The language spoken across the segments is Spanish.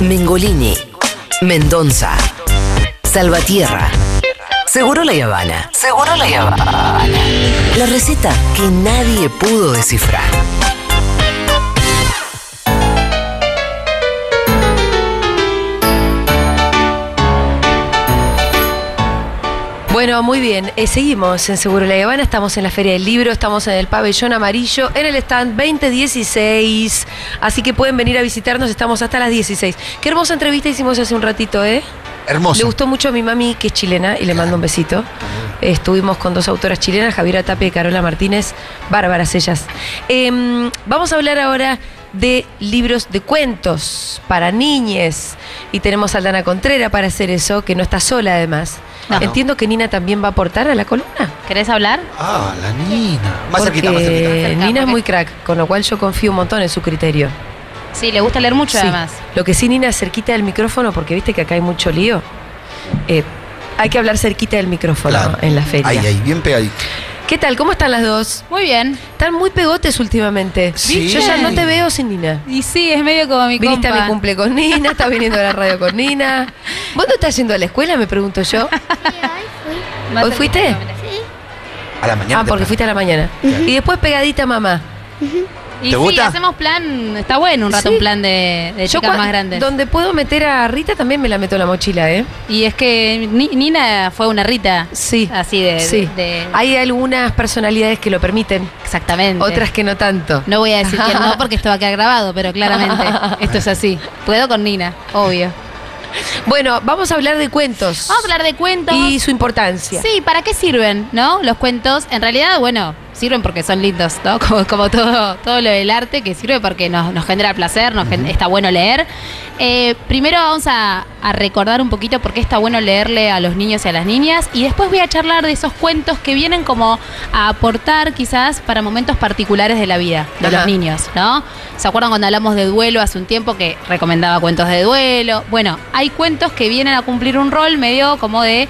Mengolini, Mendonza, Salvatierra. Seguro la Habana. Seguro la Habana. La receta que nadie pudo descifrar. Bueno, muy bien. Eh, seguimos en Seguro La Habana, estamos en la Feria del Libro, estamos en el pabellón amarillo, en el stand 2016. Así que pueden venir a visitarnos, estamos hasta las 16. Qué hermosa entrevista hicimos hace un ratito, ¿eh? Hermoso. Le gustó mucho a mi mami, que es chilena, y le mando un besito. Estuvimos con dos autoras chilenas, Javiera Tapia y Carola Martínez, bárbaras ellas. Em, vamos a hablar ahora de libros de cuentos para niñes. Y tenemos a Aldana Contrera para hacer eso, que no está sola además. No. Entiendo que Nina también va a aportar a la columna. ¿Querés hablar? Ah, la Nina. Más porque cerquita, más cerquita. Nina es muy crack, con lo cual yo confío un montón en su criterio. Sí, le gusta leer mucho Sí. además. Lo que sí, Nina, cerquita del micrófono, porque viste que acá hay mucho lío. Eh, hay que hablar cerquita del micrófono Claro. en la feria. Ahí, ahí, bien pegadito. ¿Qué tal? ¿Cómo están las dos? Muy bien. Están muy pegotes últimamente. Sí. Yo ya no te veo sin Nina. Y sí, es medio como mi Viniste compa. a mi cumple con Nina, estás viniendo a la radio con Nina. ¿Vos no estás yendo a la escuela? Me pregunto yo. Más ¿Hoy fuiste? cerquita, mira. A la mañana. Ah, porque fuiste a la mañana. Y después pegadita mamá. Y ¿Te sí, gusta? hacemos plan, está bueno un rato Sí. un plan de, de chicas más grandes. Donde puedo meter a Rita también me la meto en la mochila, ¿eh? Y es que Ni- Nina fue una Rita. Sí. Así de. Sí. de- Hay algunas personalidades que lo permiten, exactamente. otras que no tanto. No voy a decir que no porque esto va a quedar grabado, pero claramente esto es así. Puedo con Nina, obvio. Bueno, vamos a hablar de cuentos. Vamos a hablar de cuentos. Y su importancia. Sí, ¿para qué sirven, no? Los cuentos, en realidad, bueno, sirven porque son lindos, ¿no? Como, como todo, todo lo del arte, que sirve porque nos, nos genera placer, nos gen- está bueno leer. Eh, primero vamos a, a recordar un poquito por qué está bueno leerle a los niños y a las niñas, y después voy a charlar de esos cuentos que vienen como a aportar quizás para momentos particulares de la vida de Ajá. los niños, ¿no? ¿Se acuerdan cuando hablamos de duelo hace un tiempo que recomendaba cuentos de duelo? Bueno, hay cuentos que vienen a cumplir un rol medio como de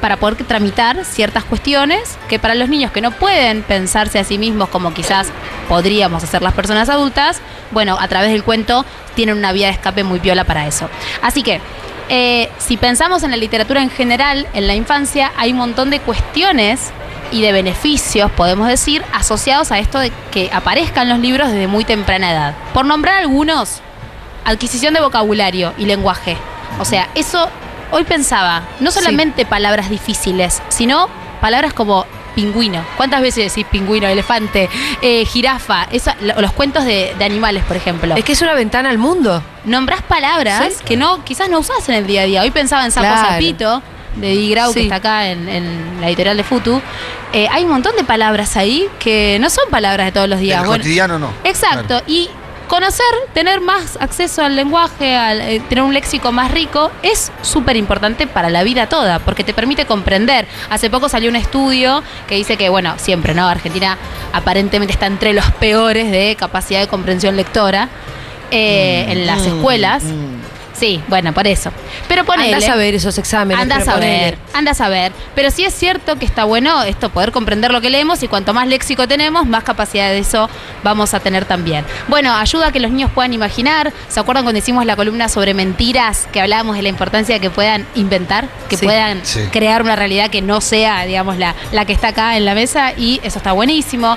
para poder tramitar ciertas cuestiones que para los niños que no pueden pensarse a sí mismos como quizás podríamos hacer las personas adultas, bueno, a través del cuento tienen una vía de escape muy piola para eso. Así que, eh, si pensamos en la literatura en general, en la infancia, hay un montón de cuestiones y de beneficios, podemos decir, asociados a esto de que aparezcan los libros desde muy temprana edad. Por nombrar algunos, adquisición de vocabulario y lenguaje. O sea, eso hoy pensaba, no solamente palabras difíciles, sino palabras como pingüino. ¿Cuántas veces decís pingüino, elefante, eh, jirafa? Esa- los cuentos de, de animales, por ejemplo. Es que es una ventana al mundo. Nombrás palabras Sí. que no, quizás no usás en el día a día. Hoy pensaba en Sapo Claro. Zapito, de Di Grau, que está acá en, en la editorial de Futu. Eh, hay un montón de palabras ahí que no son palabras de todos los días. El Bueno, cotidiano no. Exacto, Claro. y conocer, tener más acceso al lenguaje, al, eh, tener un léxico más rico, es súper importante para la vida toda, porque te permite comprender. Hace poco salió un estudio que dice que, bueno, siempre, ¿no? Argentina aparentemente está entre los peores de capacidad de comprensión lectora eh, en las escuelas. Sí, bueno, por eso. Pero ponele... Andás a ver esos exámenes. Andas pero a ver, andas a ver. Pero sí es cierto que está bueno esto, poder comprender lo que leemos y cuanto más léxico tenemos, más capacidad de eso vamos a tener también. Bueno, ayuda a que los niños puedan imaginar. ¿Se acuerdan cuando hicimos la columna sobre mentiras que hablábamos de la importancia de que puedan inventar, que Sí. puedan Sí. crear una realidad que no sea, digamos, la, la que está acá en la mesa? Y eso está buenísimo.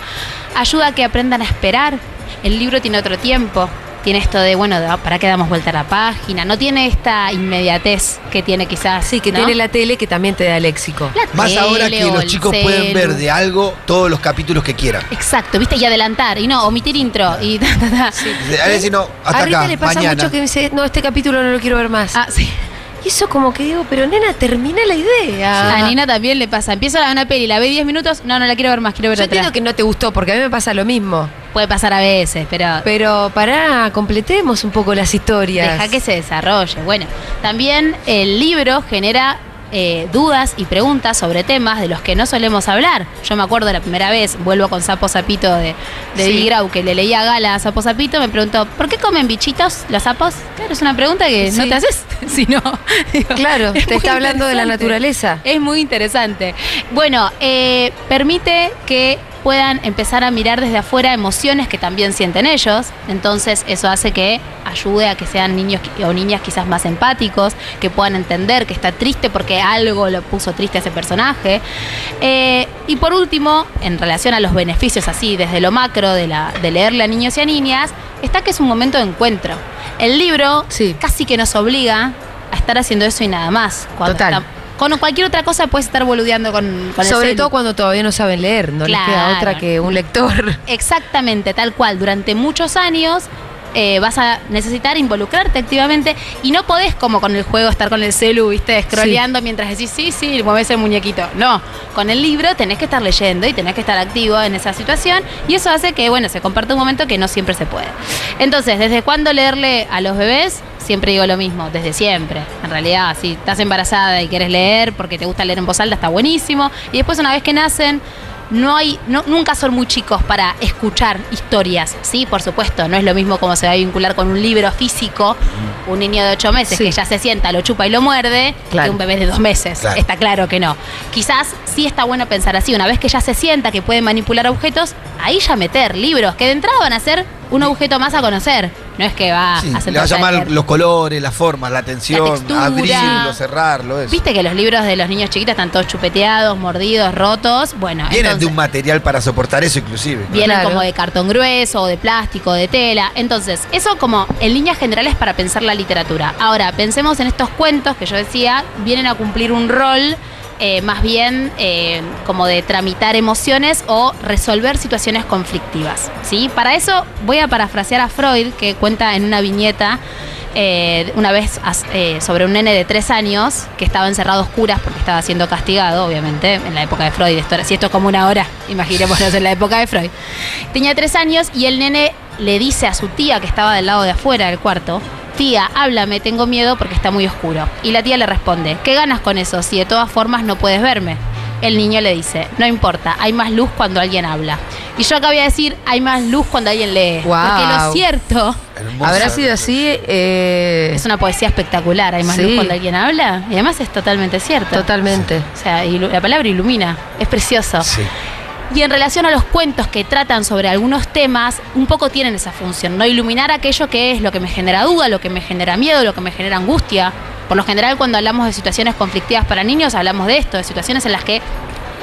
Ayuda a que aprendan a esperar. El libro tiene otro tiempo. Tiene esto de, bueno, de, ¿para qué damos vuelta a la página? No tiene esta inmediatez que tiene quizás. Sí, que ¿no? tiene la tele que también te da léxico. La Más ahora que los chicos celu. pueden ver de algo todos los capítulos que quieran. Exacto, viste, y adelantar, y no, omitir intro, y ta, ta, ta. A ver si no, hasta a Rita acá, le pasa mañana. mucho que dice, no, este capítulo no lo quiero ver más. Ah, sí. Y eso como que digo, pero nena, termina la idea. A Nina también le pasa. Empiezo a ver una peli, la ve 10 minutos, no, no la quiero ver más, quiero ver Yo otra. entiendo que no te gustó, porque a mí me pasa lo mismo. Puede pasar a veces, pero Pero pará, completemos un poco las historias. deja que se desarrolle. Bueno, también el libro genera eh, dudas y preguntas sobre temas de los que no solemos hablar. Yo me acuerdo la primera vez, vuelvo con Sapo Sapito de, de Sí. Grau, que le leía a Gala a Sapo Sapito, me preguntó, ¿por qué comen bichitos los sapos? Claro, es una pregunta que no te haces si no. digo, Claro, es te está hablando de la naturaleza. Es muy interesante. Bueno, eh, permite que puedan empezar a mirar desde afuera emociones que también sienten ellos. Entonces eso hace que ayude a que sean niños o niñas quizás más empáticos, que puedan entender que está triste porque algo lo puso triste a ese personaje. Eh, y por último, en relación a los beneficios así, desde lo macro de, la, de leerle a niños y a niñas, está que es un momento de encuentro. El libro Sí. casi que nos obliga a estar haciendo eso y nada más. Cuando Total. está- con cualquier otra cosa puedes estar boludeando con, con Sobre todo cuando todavía no saben leer, no les queda otra que un lector. Exactamente, tal cual. Durante muchos años eh, vas a necesitar involucrarte activamente y no podés, como con el juego, estar con el celu, viste, scrolleando mientras decís, sí, sí, mueves el muñequito. No, con el libro tenés que estar leyendo y tenés que estar activo en esa situación y eso hace que, bueno, se comparte un momento que no siempre se puede. Entonces, ¿desde cuándo leerle a los bebés? Siempre digo lo mismo, desde siempre. En realidad, si estás embarazada y quieres leer porque te gusta leer en voz alta, está buenísimo. Y después, una vez que nacen, no hay, no- nunca son muy chicos para escuchar historias, ¿sí? Por supuesto, no es lo mismo como se va a vincular con un libro físico, un niño de ocho meses Sí. que ya se sienta, lo chupa y lo muerde, Claro. que un bebé de dos meses. Claro. Está claro que no. Quizás sí está bueno pensar así, una vez que ya se sienta que puede manipular objetos, ahí ya meter libros, que de entrada van a ser un objeto más a conocer. No es que va Sí, a le va a llamar leer. los colores, las formas, la atención, textura. abrirlo, cerrarlo, eso. Viste que los libros de los niños chiquitos están todos chupeteados, mordidos, rotos. Bueno, Vienen de un material para soportar eso inclusive. Vienen Claro. como de cartón grueso, de plástico, de tela. Entonces, eso como en líneas generales para pensar la literatura. Ahora, pensemos en estos cuentos que yo decía, vienen a cumplir un rol eh, más bien eh, como de tramitar emociones o resolver situaciones conflictivas. ¿sí? Para eso voy a parafrasear a Freud, que cuenta en una viñeta eh, una vez sobre un nene de tres años que estaba encerrado a oscuras porque estaba siendo castigado, obviamente, en la época de Freud. Si esto es como una hora, imaginémonos en la época de Freud. Tenía tres años y el nene le dice a su tía que estaba del lado de afuera del cuarto, tía, háblame, tengo miedo porque está muy oscuro. Y la tía le responde, ¿qué ganas con eso si de todas formas no puedes verme? El niño le dice, no importa, hay más luz cuando alguien habla. Y yo acá voy a decir, hay más luz cuando alguien lee. Guau. Porque lo cierto Hermosa. ¿Habrá sido así? eh, es una poesía espectacular, hay más Sí. luz cuando alguien habla. Y además es totalmente cierto. Totalmente. O sea, la palabra ilumina, es precioso. Sí. Y en relación a los cuentos que tratan sobre algunos temas, un poco tienen esa función, ¿no? Iluminar aquello que es lo que me genera duda, lo que me genera miedo, lo que me genera angustia. Por lo general, cuando hablamos de situaciones conflictivas para niños, hablamos de esto, de situaciones en las que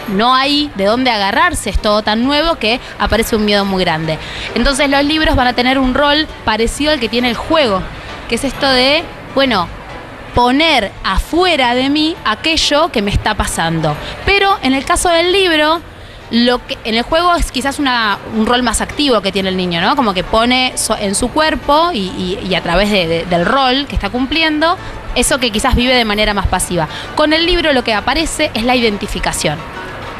no hay de dónde agarrarse, es todo tan nuevo que aparece un miedo muy grande. Entonces los libros van a tener un rol parecido al que tiene el juego, que es esto de, bueno, poner afuera de mí aquello que me está pasando. Pero en el caso del libro, lo que en el juego es quizás una- un rol más activo que tiene el niño, ¿no? Como que pone so- en su cuerpo y, y- y a través de- de- del rol que está cumpliendo, eso que quizás vive de manera más pasiva. Con el libro lo que aparece es la identificación.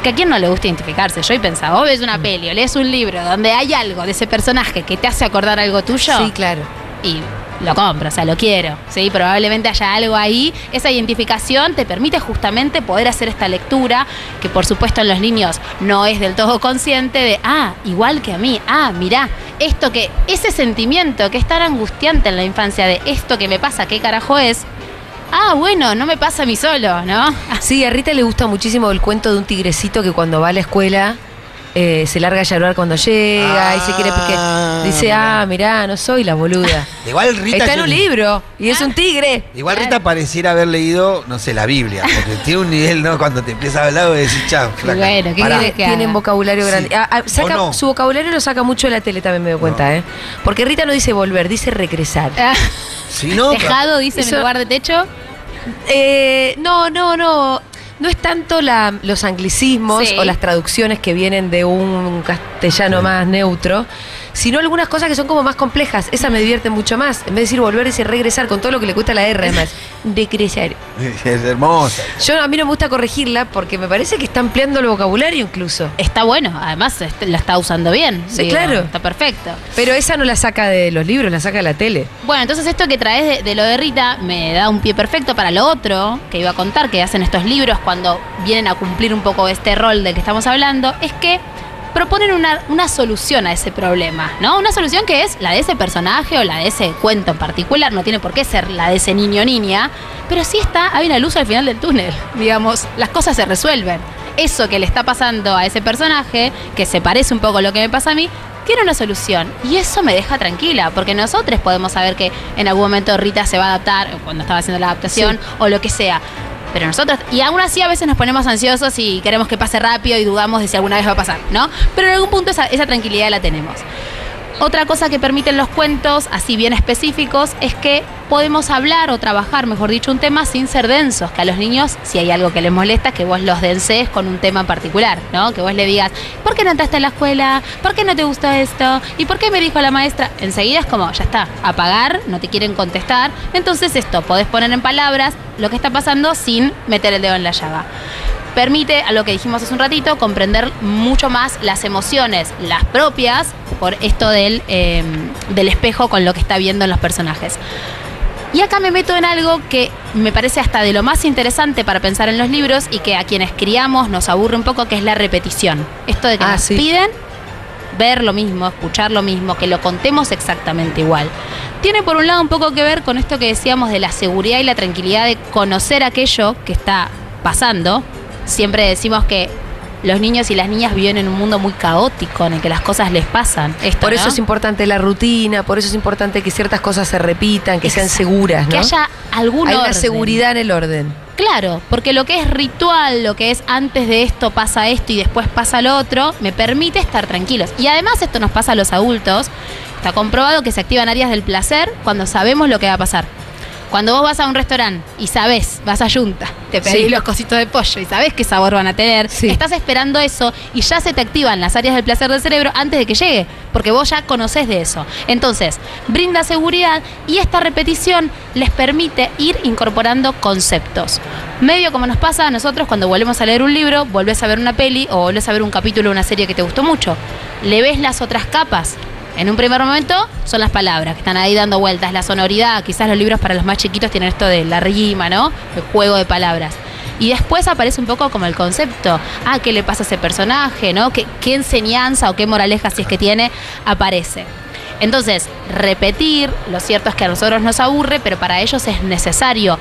Que a quién no le gusta identificarse. Yo he pensado, vos ves una peli o lees un libro donde hay algo de ese personaje que te hace acordar algo tuyo Sí, claro. y lo compro, o sea, lo quiero. ¿sí? Probablemente haya algo ahí. Esa identificación te permite justamente poder hacer esta lectura, que por supuesto en los niños no es del todo consciente de, ah, igual que a mí, ah, mirá, esto que, ese sentimiento que es tan angustiante en la infancia de esto que me pasa, ¿qué carajo es? Ah, bueno, no me pasa a mí solo, ¿no? Sí, a Rita le gusta muchísimo el cuento de un tigrecito que cuando va a la escuela eh, se larga a llorar cuando llega y se quiere porque Ah, dice, mirá. ah, mirá, no soy la boluda. Igual Rita. Está en un libro y es un tigre. Igual Rita pareciera haber leído, no sé, la Biblia. Porque tiene un nivel, ¿no? Cuando te empieza a hablar, vos decís, chao, flaca, bueno, ¿qué pará". querés que Tienen haga? vocabulario Sí. grande. Ah, ah, saca- ¿O no? Su vocabulario lo saca mucho de la tele, también me doy cuenta, ¿eh? Porque Rita no dice volver, dice regresar. Ah, Sí, no, Dejado, dice en Eso- lugar de techo. Eh, no, no, no. No es tanto la- los anglicismos Sí. o las traducciones que vienen de un castellano más neutro, sino algunas cosas que son como más complejas. Esa me divierte mucho más. En vez de decir volver, dice regresar, con todo lo que le cuesta la R, además. Regresar. Es hermosa. Yo a mí no me gusta corregirla porque me parece que está ampliando el vocabulario incluso. Está bueno, además lo está usando bien. Sí, claro. Está perfecto. Pero esa no la saca de los libros, la saca de la tele. Bueno, entonces esto que traes de, de lo de Rita me da un pie perfecto para lo otro que iba a contar, que hacen estos libros cuando vienen a cumplir un poco este rol del que estamos hablando, es que proponen una, una solución a ese problema, ¿no? Una solución que es la de ese personaje o la de ese cuento en particular, no tiene por qué ser la de ese niño o niña, pero sí está, hay una luz al final del túnel, digamos, las cosas se resuelven. eso que le está pasando a ese personaje, que se parece un poco a lo que me pasa a mí, tiene una solución. Y eso me deja tranquila, porque nosotros podemos saber que en algún momento Rita se va a adaptar, cuando estaba haciendo la adaptación, o lo que sea. Pero nosotros, y aún así a veces nos ponemos ansiosos y queremos que pase rápido y dudamos de si alguna vez va a pasar, ¿no? Pero en algún punto esa, tranquilidad la tenemos. Otra cosa que permiten los cuentos, así bien específicos, es que podemos hablar o trabajar, mejor dicho, un tema sin ser densos. Que a los niños, si hay algo que les molesta, que vos los densees con un tema en particular, ¿no? Que vos le digas, ¿por qué no entraste a la escuela? ¿Por qué no te gusta esto? ¿Y por qué me dijo la maestra? Enseguida es como, ya está, apagar, no te quieren contestar. Entonces esto, podés poner en palabras lo que está pasando sin meter el dedo en la llaga permite, a lo que dijimos hace un ratito, comprender mucho más las emociones, las propias, por esto del, eh, del espejo con lo que está viendo en los personajes. Y acá me meto en algo que me parece hasta de lo más interesante para pensar en los libros y que a quienes criamos nos aburre un poco, que es la repetición. Esto de que Ah, nos sí. piden ver lo mismo, escuchar lo mismo, que lo contemos exactamente igual. Tiene por un lado un poco que ver con esto que decíamos de la seguridad y la tranquilidad de conocer aquello que está pasando. Siempre decimos que los niños y las niñas viven en un mundo muy caótico en el que las cosas les pasan. Esto, Por eso ¿no? es importante la rutina, por eso es importante que ciertas cosas se repitan, que sean seguras, ¿no? Que haya algún Hay una orden. seguridad en el orden. Claro, porque lo que es ritual, lo que es antes de esto pasa esto y después pasa lo otro, me permite estar tranquilos. Y además esto nos pasa a los adultos. Está comprobado que se activan áreas del placer cuando sabemos lo que va a pasar. Cuando vos vas a un restaurante y sabés, vas a Junta, te pedís Sí. los cositos de pollo y sabés qué sabor van a tener, Sí. estás esperando eso y ya se te activan las áreas del placer del cerebro antes de que llegue, porque vos ya conocés de eso. Entonces, brinda seguridad y esta repetición les permite ir incorporando conceptos. Medio como nos pasa a nosotros cuando volvemos a leer un libro, volvés a ver una peli o volvés a ver un capítulo de una serie que te gustó mucho. Le ves las otras capas. En un primer momento son las palabras que están ahí dando vueltas, la sonoridad, quizás los libros para los más chiquitos tienen esto de la rima, ¿no? El juego de palabras. Y después aparece un poco como el concepto, ah, ¿qué le pasa a ese personaje, no? ¿Qué, qué enseñanza o qué moraleja, si es que tiene, aparece? Entonces, repetir, lo cierto es que a nosotros nos aburre, pero para ellos es necesario.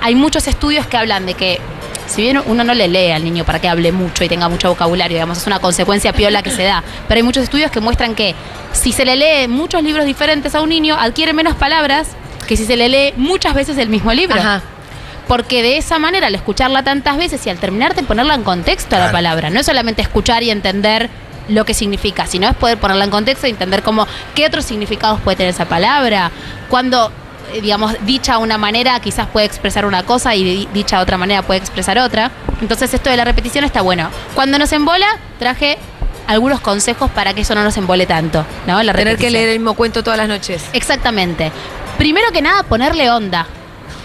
Hay muchos estudios que hablan de que si bien uno no le lee al niño para que hable mucho y tenga mucho vocabulario, digamos, es una consecuencia piola que se da, pero hay muchos estudios que muestran que si se le lee muchos libros diferentes a un niño, adquiere menos palabras que si se le lee muchas veces el mismo libro. Ajá. Porque de esa manera, al escucharla tantas veces y al terminar de ponerla en contexto a la palabra, no es solamente escuchar y entender lo que significa, sino es poder ponerla en contexto y entender cómo, qué otros significados puede tener esa palabra, cuando, digamos, dicha una manera quizás puede expresar una cosa y di- dicha otra manera puede expresar otra. Entonces esto de la repetición está bueno. Cuando nos embola, traje algunos consejos para que eso no nos embole tanto, ¿no? La Tener que leer el mismo cuento todas las noches. Exactamente. Primero que nada, ponerle onda.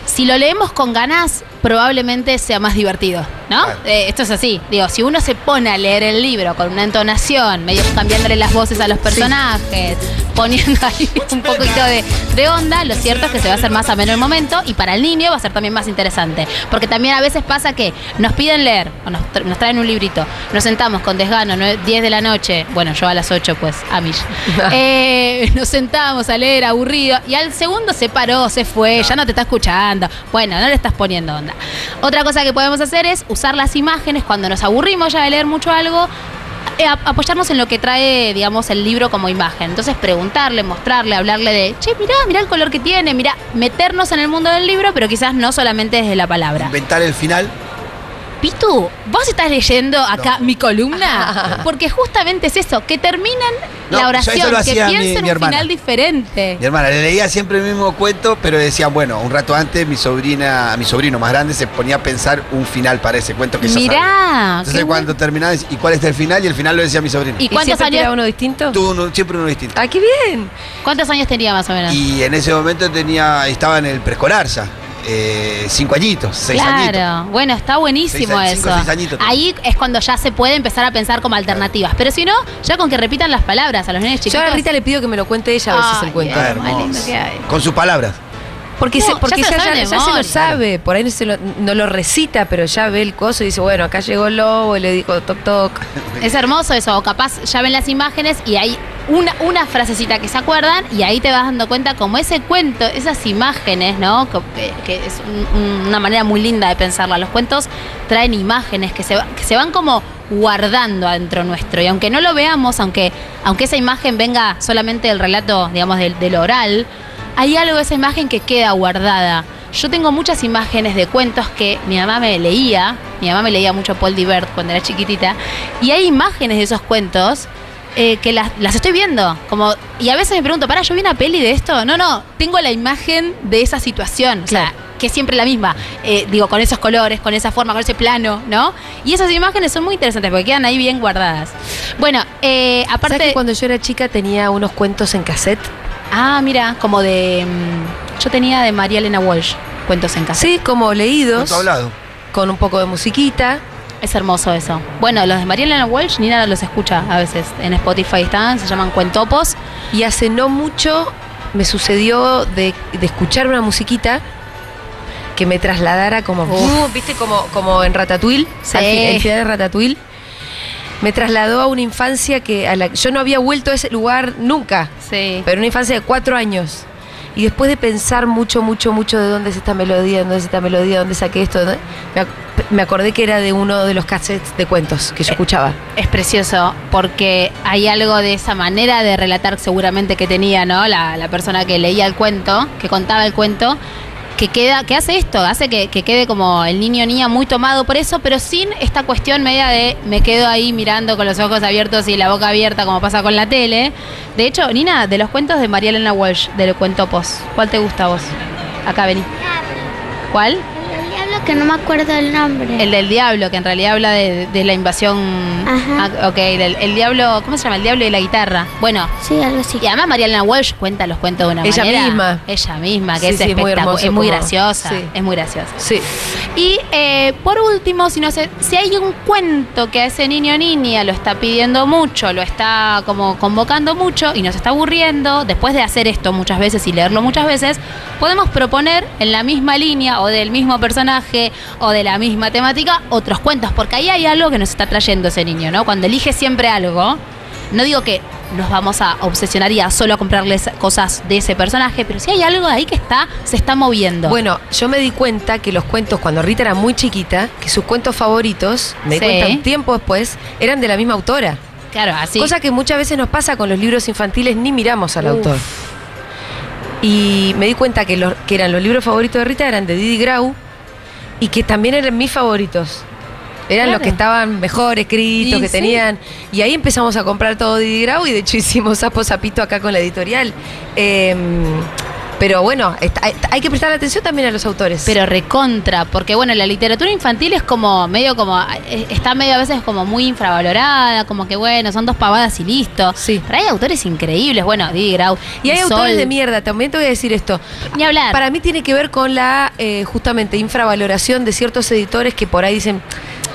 Si lo leemos con ganas, probablemente sea más divertido, ¿no? Eh, esto es así. Digo, si uno se pone a leer el libro con una entonación, medio cambiándole las voces a los personajes, poniendo ahí un poquito de, de onda, lo cierto es que se va a hacer más ameno el momento y para el niño va a ser también más interesante. Porque también a veces pasa que nos piden leer, o nos, tra- nos traen un librito, nos sentamos con desgano, nueve- 10 de la noche, bueno, yo a las 8 pues, Amish. Eh, nos sentamos a leer aburrido y al segundo se paró, se fue, ya no te está escuchando. Bueno, no le estás poniendo onda. Otra cosa que podemos hacer es usar las imágenes cuando nos aburrimos ya de leer mucho algo. eh, ap- apoyarnos en lo que trae, digamos, el libro como imagen. Entonces preguntarle, mostrarle, hablarle de, che, mirá, mirá el color que tiene, mirá, meternos en el mundo del libro, pero quizás no solamente desde la palabra. Inventar el final. Pitu, ¿vos estás leyendo acá mi columna? Porque justamente es eso, que terminan No, la oración, que piensen mi un hermana. final diferente. Mi hermana le leía siempre el mismo cuento, pero decía, bueno, un rato antes mi sobrina, mi sobrino más grande se ponía a pensar un final para ese cuento que sabía. Mirá, Entonces cuando terminaba, decía, ¿y cuál es el final? Y el final lo decía mi sobrino. ¿Y ¿Y cuántos años, tiraba uno distinto? Tuvo uno- siempre uno distinto. ¡Ah, qué bien! cuántos años tenía más o menos? Y en ese momento tenía, estaba en el preescolar ya, eh, cinco añitos, seis añitos. Claro, bueno, está buenísimo Seis a- cinco, eso. seis añitos. Ahí es cuando ya se puede empezar a pensar como alternativas. Pero si no, ya con que repitan las palabras a los nenes Yo chiquitos. a Rita le pido que me lo cuente ella a veces el cuento. Ah. Con sus palabras. Porque, No, se, ya se lo ya, sabe ya- de ya se lo memoria. sabe, por ahí no, se lo, no lo recita, pero ya ve el coso y dice, bueno, acá llegó el lobo y le dijo toc toc. Es hermoso eso, o capaz ya ven las imágenes y hay una, una frasecita que se acuerdan y ahí te vas dando cuenta como ese cuento, esas imágenes, ¿no? Que, que es un- una manera muy linda de pensarla. Los cuentos traen imágenes que se, que se van como guardando adentro nuestro. Y aunque no lo veamos, aunque, aunque esa imagen venga solamente del relato, digamos, del, del oral, hay algo de esa imagen que queda guardada. Yo tengo muchas imágenes de cuentos que mi mamá me leía. Mi mamá me leía mucho Paul Divert cuando era chiquitita. Y hay imágenes de esos cuentos eh, que las, las estoy viendo. Como, y a veces me pregunto, para, ¿yo vi una peli de esto? No, no, tengo la imagen de esa situación. O sea, que es siempre la misma. Eh, digo, con esos colores, con esa forma, con ese plano, ¿no? Y esas imágenes son muy interesantes porque quedan ahí bien guardadas. Bueno, eh, aparte. ¿Sabes que cuando yo era chica tenía unos cuentos en cassette? Ah, mira, como de. mm, Yo tenía de María Elena Walsh, cuentos en casa. Sí, como leídos, Cuento hablado. con un poco de musiquita. Es hermoso eso. Bueno, los de María Elena Walsh, Nina los escucha a veces en Spotify están, se llaman cuentopos. Y hace no mucho me sucedió de, de escuchar una musiquita que me trasladara como, uh, viste, como, como en Ratatouille, Sí. el final de Ratatouille. Me trasladó a una infancia que a la, yo no había vuelto a ese lugar nunca, Sí. pero una infancia de cuatro años. Y después de pensar mucho, mucho, mucho de dónde es esta melodía, de dónde es esta melodía, de dónde saqué esto, me, ac- me acordé que era de uno de los cassettes de cuentos que yo escuchaba. Es precioso porque hay algo de esa manera de relatar seguramente que tenía, ¿no? La, la persona que leía el cuento, que contaba el cuento, que queda, que hace esto, hace que, que quede como el niño o niña muy tomado por eso, pero sin esta cuestión media de me quedo ahí mirando con los ojos abiertos y la boca abierta como pasa con la tele. De hecho, Nina, de los cuentos de María Elena Walsh, del Cuentopos, ¿cuál te gusta a vos? Acá vení. ¿Cuál? Que no me acuerdo el nombre. El del diablo, que en realidad habla de, de la invasión. Ajá. Ah, ok, el diablo. ¿Cómo se llama? El diablo y la guitarra. Bueno. Sí, algo así. Y además Mariana Walsh cuenta los cuentos de una Ella manera. misma. Ella misma, que Sí, es sí, es muy hermoso Es muy como- graciosa. sí. Es muy graciosa. Sí. Y eh, por último, si no sé, si hay un cuento que a ese niño o niña lo está pidiendo mucho, lo está como convocando mucho y nos está aburriendo, después de hacer esto muchas veces y leerlo muchas veces, podemos proponer en la misma línea o del mismo personaje o de la misma temática otros cuentos, porque ahí hay algo que nos está trayendo ese niño, ¿no? Cuando elige siempre algo, no digo que nos vamos a obsesionar y a solo a comprarles cosas de ese personaje, pero si hay algo ahí que está, se está moviendo. Bueno, yo me di cuenta que los cuentos, cuando Rita era muy chiquita, que sus cuentos favoritos, me di Sí. cuenta un tiempo después, eran de la misma autora. claro, así. Cosa que muchas veces nos pasa con los libros infantiles, ni miramos al Uf. autor. Y me di cuenta que, los, que eran los libros favoritos de Rita eran de Didi Grau y que también eran mis favoritos. Eran los que estaban mejor escritos, Y que sí. tenían. Y ahí empezamos a comprar todo Didi Grau y de hecho hicimos Sapo Zapito acá con la editorial. Em, pero bueno, está- hay, que prestar atención también a los autores. Pero recontra, porque bueno, la literatura infantil es como medio como, eh, está medio a veces como muy infravalorada, como que bueno, son dos pavadas y listo. Sí. Pero hay autores increíbles, bueno, Didi Grau. y hay Sol, autores de mierda, también te voy a decir esto. Ni hablar. Para mí tiene que ver con la eh, justamente infravaloración de ciertos editores que por ahí dicen,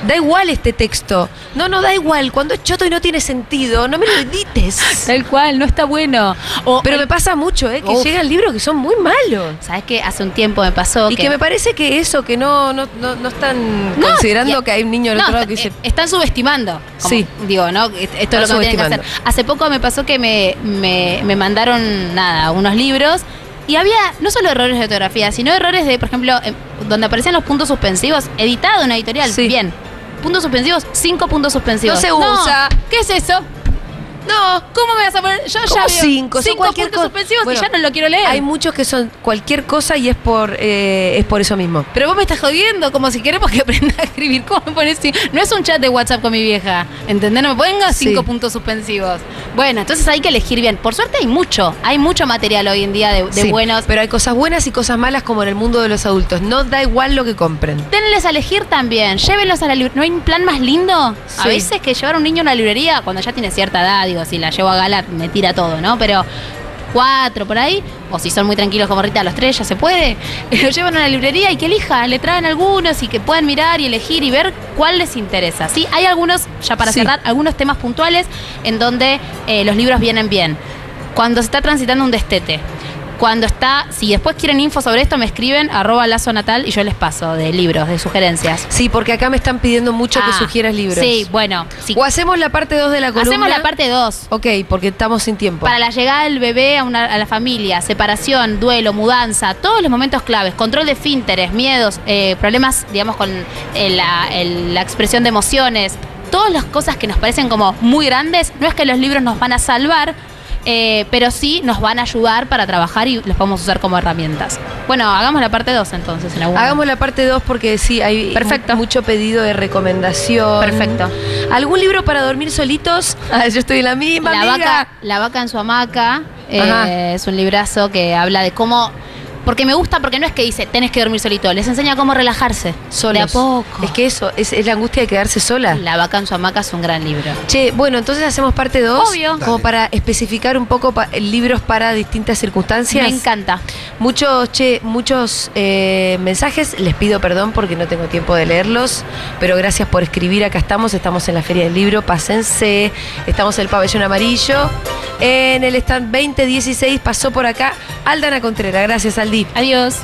da igual este texto. No, no da igual. Cuando es choto y no tiene sentido, no me lo edites. Tal cual, no está bueno. O, Pero me pasa mucho, ¿eh? Que Uf. llegan libros que son muy malos. ¿Sabes qué? Hace un tiempo me pasó Y que me parece que eso, que no, no, no, no están No, considerando que hay un niño No, otro lado que dice. eh, están subestimando. como Sí. Digo, ¿no? Esto es lo que tienen que hacer. Hace poco me pasó que me, me, me mandaron, nada, unos libros. Y había no solo errores de ortografía, sino errores de, por ejemplo, em, donde aparecían los puntos suspensivos, editado en una editorial. Sí. Bien. Puntos suspensivos, cinco puntos suspensivos. No se usa. ¿Qué es eso? No, ¿Cómo me vas a poner? Yo ¿Cómo ya veo cinco? Cinco cualquier puntos suspensivos Bueno, y ya no lo quiero leer. hay muchos que son cualquier cosa y es por, eh, es por eso mismo. Pero vos me estás jodiendo, como si queremos que aprenda a escribir. ¿Cómo me pones? así? No es un chat de WhatsApp con mi vieja. ¿Entendés? No me pongas Sí. cinco puntos suspensivos. Bueno, entonces hay que elegir bien. Por suerte hay mucho. Hay mucho material hoy en día de, de Sí, buenos. Pero hay cosas buenas y cosas malas como en el mundo de los adultos. No da igual lo que compren. Denles a elegir también. Llévenlos a la librería. ¿No hay un plan más lindo? A veces que llevar a un niño a una librería, cuando ya tiene cierta edad, digo, si la llevo a gala, me tira todo, ¿no? Pero cuatro por ahí, o si son muy tranquilos como Rita, los tres ya se puede, lo llevan a la librería y que elija, le traen algunos y que puedan mirar y elegir y ver cuál les interesa. Sí, hay algunos, ya para Sí. cerrar, algunos temas puntuales en donde eh, los libros vienen bien. Cuando se está transitando un destete. Cuando está, si después quieren info sobre esto, me escriben arroba lazo natal y yo les paso de libros, de sugerencias. Sí, porque acá me están pidiendo mucho que Ah, sugieras libros. Sí, bueno. O hacemos la parte 2 de la columna. hacemos la parte 2. Ok, porque estamos sin tiempo. Para la llegada del bebé a, una- a la familia, separación, duelo, mudanza, todos los momentos claves, control de finteres, miedos, eh, problemas, digamos, con eh, la, el- la expresión de emociones, todas las cosas que nos parecen como muy grandes, no es que los libros nos van a salvar, eh, pero sí nos van a ayudar para trabajar y los podemos usar como herramientas. Bueno, hagamos la parte 2 entonces. En algún Hagamos la parte 2 porque sí, hay Perfecto. mu- mucho pedido de recomendación. Perfecto. ¿Algún libro para dormir solitos? Ah, yo estoy en la misma, La amiga. vaca, la vaca en su hamaca eh, es un librazo que habla de cómo. Porque me gusta, porque no es que dice tenés que dormir solito, les enseña cómo relajarse. Solos. De a poco. Es que eso, es, es la angustia de quedarse sola. La vaca en su hamaca es un gran libro. Che, bueno, entonces hacemos parte 2. Obvio. Como para especificar un poco pa- libros para distintas circunstancias. Me encanta. Muchos, che, muchos eh, mensajes. Les pido perdón porque no tengo tiempo de leerlos. Pero gracias por escribir. Acá estamos. Estamos en la Feria del Libro. Pásense. Estamos en el pabellón amarillo. En el stand 2016 pasó por acá Aldana Contreras. Gracias, Aldi. Adiós.